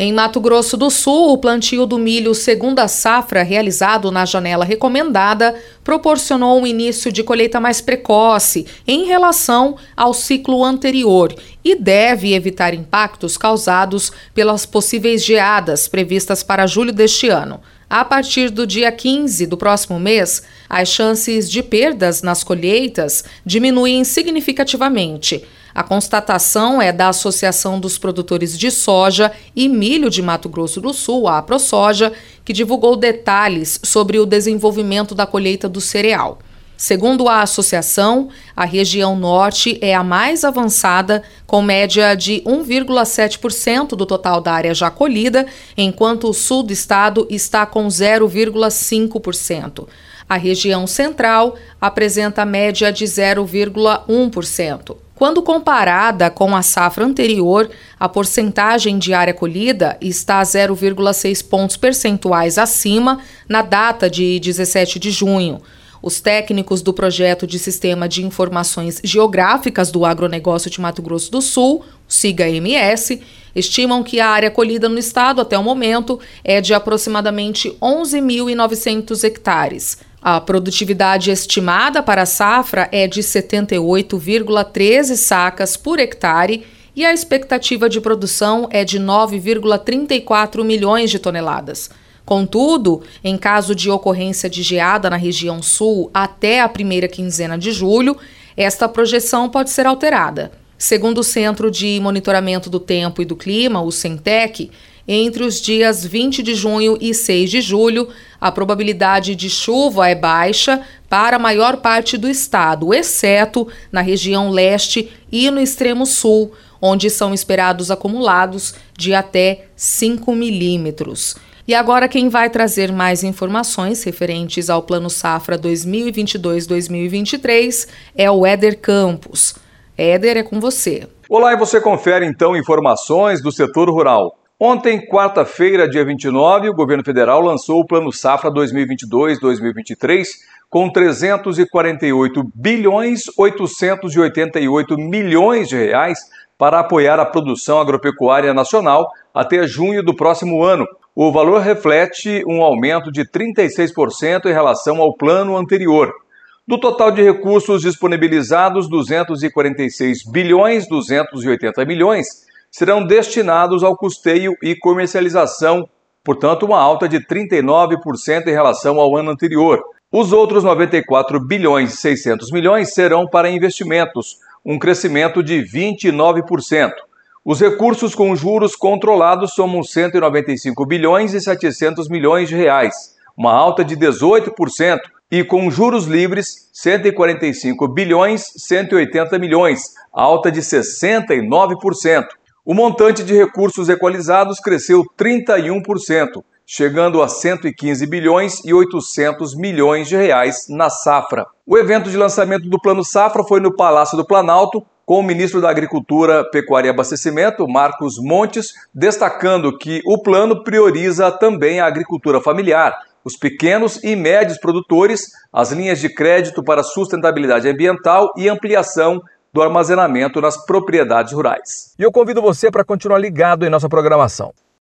Em Mato Grosso do Sul, o plantio do milho segunda safra, realizado na janela recomendada, proporcionou um início de colheita mais precoce em relação ao ciclo anterior e deve evitar impactos causados pelas possíveis geadas previstas para julho deste ano. A partir do dia 15 do próximo mês, as chances de perdas nas colheitas diminuem significativamente. A constatação é da Associação dos Produtores de Soja e Milho de Mato Grosso do Sul, a AproSoja, que divulgou detalhes sobre o desenvolvimento da colheita do cereal. Segundo a associação, a região norte é a mais avançada, com média de 1,7% do total da área já colhida, enquanto o sul do estado está com 0,5%. A região central apresenta média de 0,1%. Quando comparada com a safra anterior, a porcentagem de área colhida está 0,6 pontos percentuais acima na data de 17 de junho. Os técnicos do projeto de Sistema de Informações Geográficas do Agronegócio de Mato Grosso do Sul, SIGA-MS, estimam que a área colhida no estado até o momento é de aproximadamente 11.900 hectares. A produtividade estimada para a safra é de 78,13 sacas por hectare e a expectativa de produção é de 9,34 milhões de toneladas. Contudo, em caso de ocorrência de geada na região sul até a primeira quinzena de julho, esta projeção pode ser alterada. Segundo o Centro de Monitoramento do Tempo e do Clima, o CENTEC, entre os dias 20 de junho e 6 de julho, a probabilidade de chuva é baixa para a maior parte do estado, exceto na região leste e no extremo sul, onde são esperados acumulados de até 5 milímetros. E agora quem vai trazer mais informações referentes ao Plano Safra 2022-2023 é o Éder Campos. Éder, é com você. Olá, e você confere então informações do setor rural. Ontem, quarta-feira, dia 29, o governo federal lançou o Plano Safra 2022-2023 com 348 bilhões 888 milhões de reais para apoiar a produção agropecuária nacional até junho do próximo ano. O valor reflete um aumento de 36% em relação ao plano anterior. Do total de recursos disponibilizados, 246 bilhões 280 milhões serão destinados ao custeio e comercialização, portanto, uma alta de 39% em relação ao ano anterior. Os outros 94 bilhões e 600 milhões serão para investimentos, um crescimento de 29%. Os recursos com juros controlados somam 195 bilhões e 700 milhões de reais, uma alta de 18%, e com juros livres 145 bilhões 180 milhões, alta de 69%. O montante de recursos equalizados cresceu 31%, chegando a 115 bilhões e 800 milhões de reais na safra. O evento de lançamento do Plano Safra foi no Palácio do Planalto, com o ministro da Agricultura, Pecuária e Abastecimento, Marcos Montes, destacando que o plano prioriza também a agricultura familiar, os pequenos e médios produtores, as linhas de crédito para sustentabilidade ambiental e ampliação do armazenamento nas propriedades rurais. E eu convido você para continuar ligado em nossa programação.